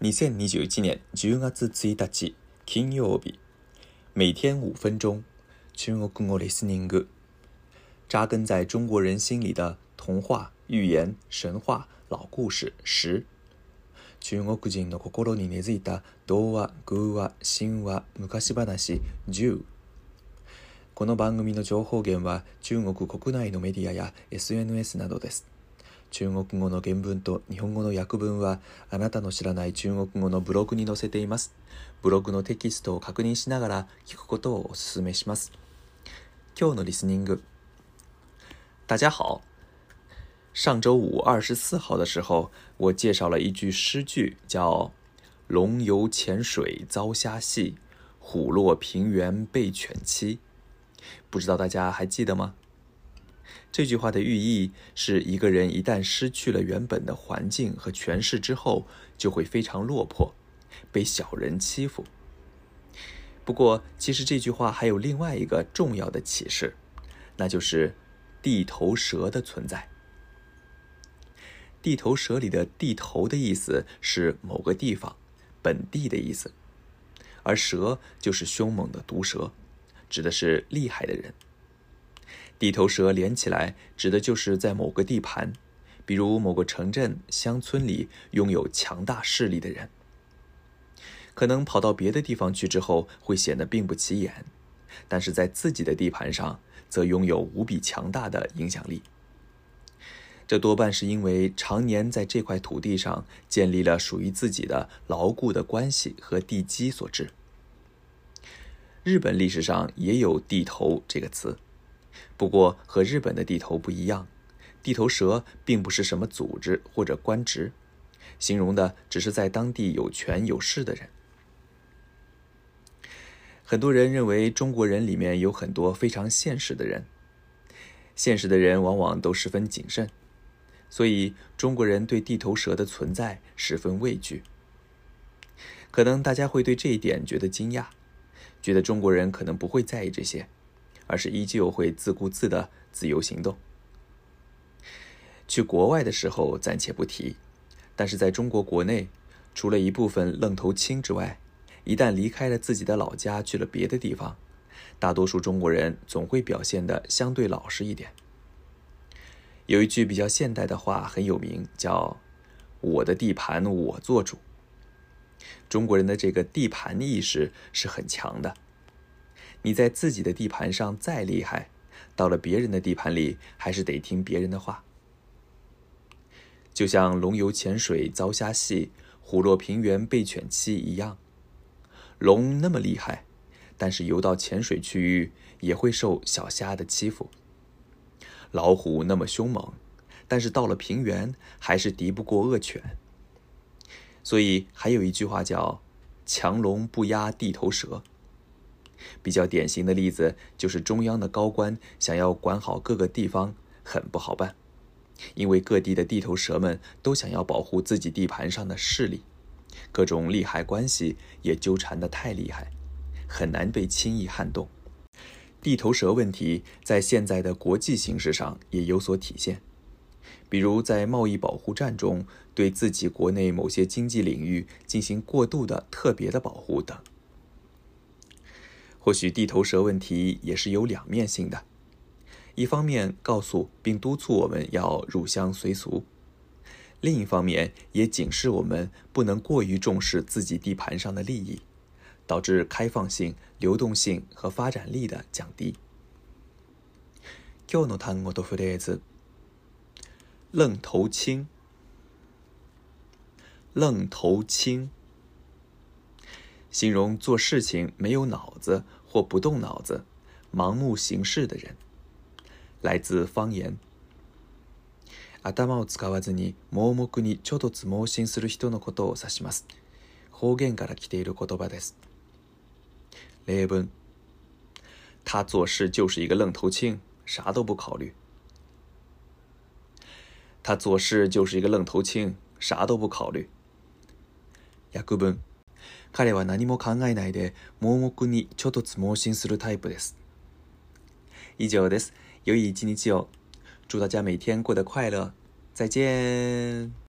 2021年10月1日金曜日每天5分钟中国語リスニング扎根在中国人心里的童話、寓言、神話、老故事1中国人の心に根付いた童話、偶話、神話、昔話十。この番組の情報源は中国国内のメディアや SNS などです。中国語の原文と日本語の訳文はあなたの知らない中国語のブログに載せています。ブログのテキストを確認しながら聞くことをお勧めします。今日のリスニング。大家好。上周五二十四号的时候，我介绍了一句诗句，叫“龙游浅水遭虾戏，虎落平原被犬欺”。不知道大家还记得吗？这句话的寓意是一个人一旦失去了原本的环境和权势之后，就会非常落魄，被小人欺负。不过，其实这句话还有另外一个重要的启示，那就是地头蛇的存在。地头蛇里的“地头”的意思是某个地方、本地的意思，而蛇就是凶猛的毒蛇，指的是厉害的人。地头蛇连起来，指的就是在某个地盘，比如某个城镇、乡村里拥有强大势力的人。可能跑到别的地方去之后，会显得并不起眼，但是在自己的地盘上，则拥有无比强大的影响力。这多半是因为常年在这块土地上建立了属于自己的牢固的关系和地基所致。日本历史上也有“地头”这个词。不过，和日本的地头不一样，地头蛇并不是什么组织或者官职，形容的只是在当地有权有势的人。很多人认为中国人里面有很多非常现实的人，现实的人往往都十分谨慎，所以中国人对地头蛇的存在十分畏惧。可能大家会对这一点觉得惊讶，觉得中国人可能不会在意这些。而是依旧会自顾自的自由行动。去国外的时候暂且不提，但是在中国国内，除了一部分愣头青之外，一旦离开了自己的老家去了别的地方，大多数中国人总会表现的相对老实一点。有一句比较现代的话很有名，叫“我的地盘我做主”。中国人的这个地盘意识是很强的。你在自己的地盘上再厉害，到了别人的地盘里还是得听别人的话。就像龙游浅水遭虾戏，虎落平原被犬欺一样。龙那么厉害，但是游到浅水区域也会受小虾的欺负；老虎那么凶猛，但是到了平原还是敌不过恶犬。所以还有一句话叫“强龙不压地头蛇”。比较典型的例子就是中央的高官想要管好各个地方，很不好办，因为各地的地头蛇们都想要保护自己地盘上的势力，各种利害关系也纠缠得太厉害，很难被轻易撼动。地头蛇问题在现在的国际形势上也有所体现，比如在贸易保护战中，对自己国内某些经济领域进行过度的特别的保护等。或许地头蛇问题也是有两面性的，一方面告诉并督促我们要入乡随俗，另一方面也警示我们不能过于重视自己地盘上的利益，导致开放性、流动性和发展力的降低。今日的单词フレーズ、愣头青、愣头青。形容做事情没有脑子或不动脑子、盲目行事的人，来自方言。頭をつわずに盲目に超脱妄進する人のことを指します。方言から来ている言葉です。レブ他做事就是一个愣头青，啥都不考虑。他做事就是一个愣头青，啥都不考虑。ヤグ彼は何も考えないで盲目にちょっと盲信するタイプです。以上です。良い一日を。祝大家每天过得快乐。再见。